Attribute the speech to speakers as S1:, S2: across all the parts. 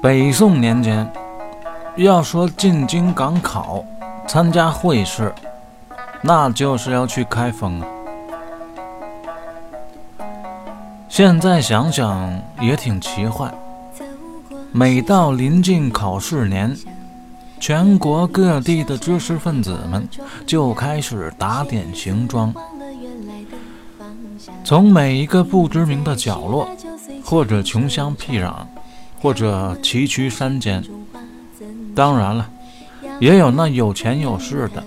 S1: 北宋年间，要说进京赶考、参加会试，那就是要去开封啊。现在想想也挺奇幻。每到临近考试年，全国各地的知识分子们就开始打点行装，从每一个不知名的角落，或者穷乡僻壤。或者崎岖山间，当然了，也有那有钱有势的，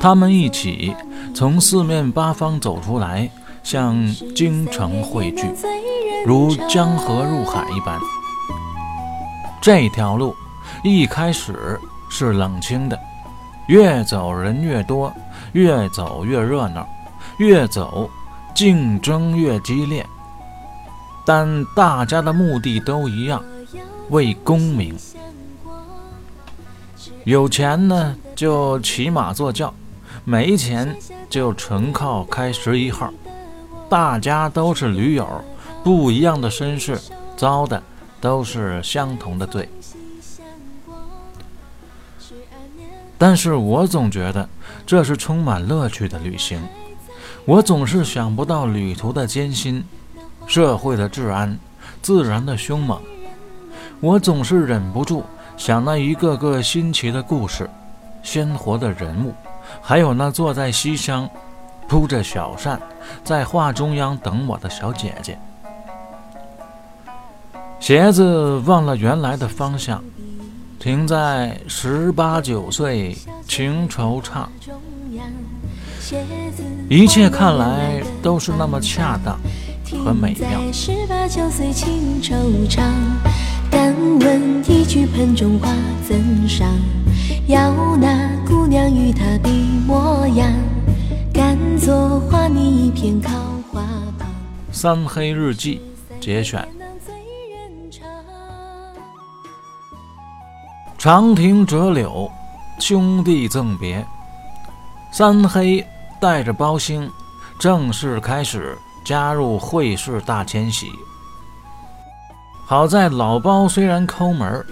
S1: 他们一起从四面八方走出来，向京城汇聚，如江河入海一般。这条路一开始是冷清的，越走人越多，越走越热闹，越走竞争越激烈。但大家的目的都一样，为功名。有钱呢就骑马坐轿，没钱就纯靠开十一号。大家都是驴友，不一样的身世，遭的都是相同的罪。但是我总觉得这是充满乐趣的旅行，我总是想不到旅途的艰辛。社会的治安，自然的凶猛，我总是忍不住想那一个个新奇的故事，鲜活的人物，还有那坐在西厢，铺着小扇，在画中央等我的小姐姐。鞋子忘了原来的方向，停在十八九岁情惆怅，一切看来都是那么恰当。和美妙。但问一句盆中花怎上？要那姑娘与他的模样，甘作画你一片桃花旁。三黑日记节选。长亭折柳，兄弟赠别。三黑带着包兴，正式开始。加入会氏大迁徙。好在老包虽然抠门，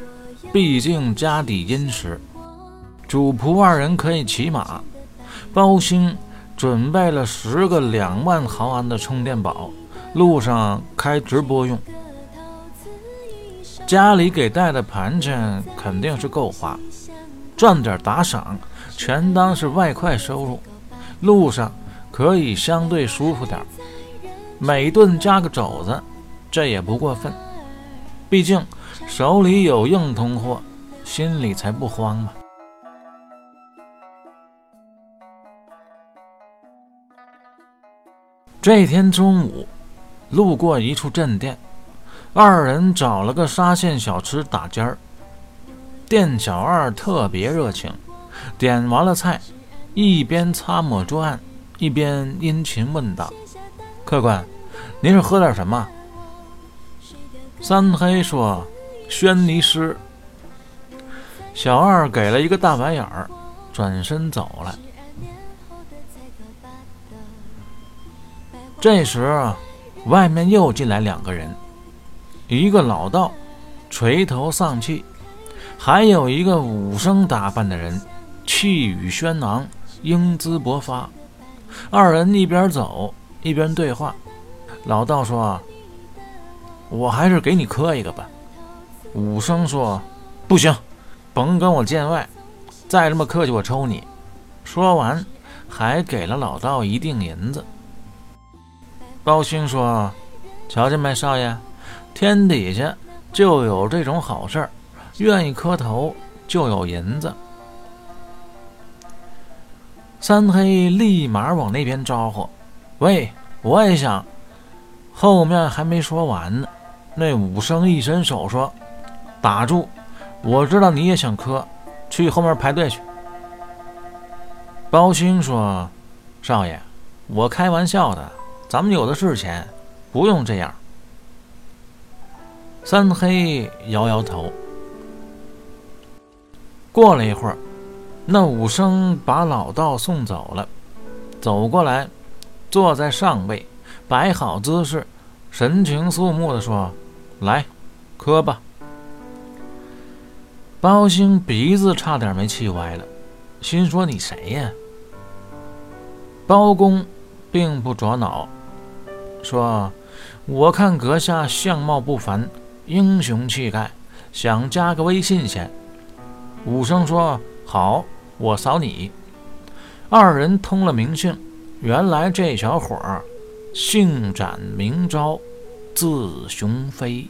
S1: 毕竟家底殷实，主仆二人可以骑马。包兴准备了十个两万毫安的充电宝，路上开直播用。家里给带的盘缠肯定是够花，赚点打赏全当是外快收入，路上可以相对舒服点。每顿加个肘子，这也不过分。毕竟手里有硬通货，心里才不慌嘛。这天中午，路过一处镇店，二人找了个沙县小吃打尖儿。店小二特别热情，点完了菜，一边擦抹桌案，一边殷勤问道：“客官。”您是喝点什么？三黑说：“轩尼诗。”小二给了一个大白眼儿，转身走了。这时，外面又进来两个人，一个老道，垂头丧气；还有一个武生打扮的人，气宇轩昂，英姿勃发。二人一边走一边对话。老道说：“我还是给你磕一个吧。”武生说：“不行，甭跟我见外，再这么客气我抽你。”说完，还给了老道一锭银子。包兴说：“瞧见没，少爷，天底下就有这种好事儿，愿意磕头就有银子。”三黑立马往那边招呼：“喂，我也想。”后面还没说完呢，那武生一伸手说：“打住！我知道你也想磕，去后面排队去。”包兴说：“少爷，我开玩笑的，咱们有的是钱，不用这样。”三黑摇摇头。过了一会儿，那武生把老道送走了，走过来，坐在上位。摆好姿势，神情肃穆地说：“来，磕吧。”包兴鼻子差点没气歪了，心说：“你谁呀？”包公并不着恼，说：“我看阁下相貌不凡，英雄气概，想加个微信先。”武生说：“好，我扫你。”二人通了名姓，原来这小伙儿姓展名昭，字雄飞。